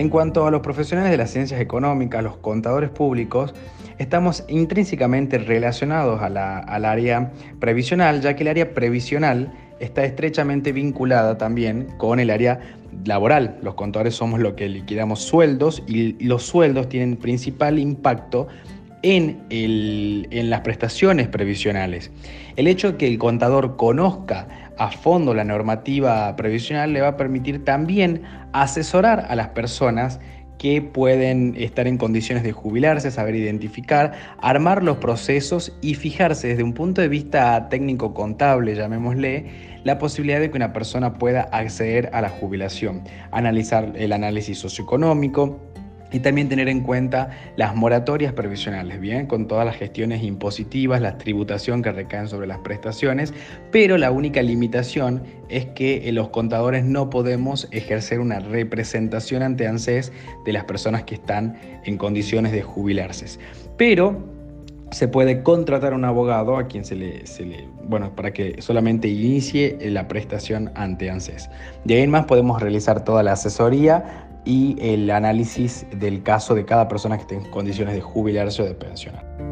En cuanto a los profesionales de las ciencias económicas, los contadores públicos, estamos intrínsecamente relacionados al área previsional, ya que el área previsional está estrechamente vinculada también con el área laboral. Los contadores somos lo que liquidamos sueldos y los sueldos tienen principal impacto en, las prestaciones previsionales. El hecho de que el contador conozca a fondo la normativa previsional le va a permitir también asesorar a las personas que pueden estar en condiciones de jubilarse, saber identificar, armar los procesos y fijarse desde un punto de vista técnico contable, llamémosle, la posibilidad de que una persona pueda acceder a la jubilación, analizar el análisis socioeconómico, y también tener en cuenta las moratorias previsionales, bien, con todas las gestiones impositivas, la tributación que recaen sobre las prestaciones, pero la única limitación es que eh, los contadores no podemos ejercer una representación ante ANSES de las personas que están en condiciones de jubilarse. Pero se puede contratar a un abogado a quien se le, se le, bueno, para que solamente inicie la prestación ante ANSES. De ahí en más podemos realizar toda la asesoría y el análisis del caso de cada persona que esté en condiciones de jubilarse o de pensionar.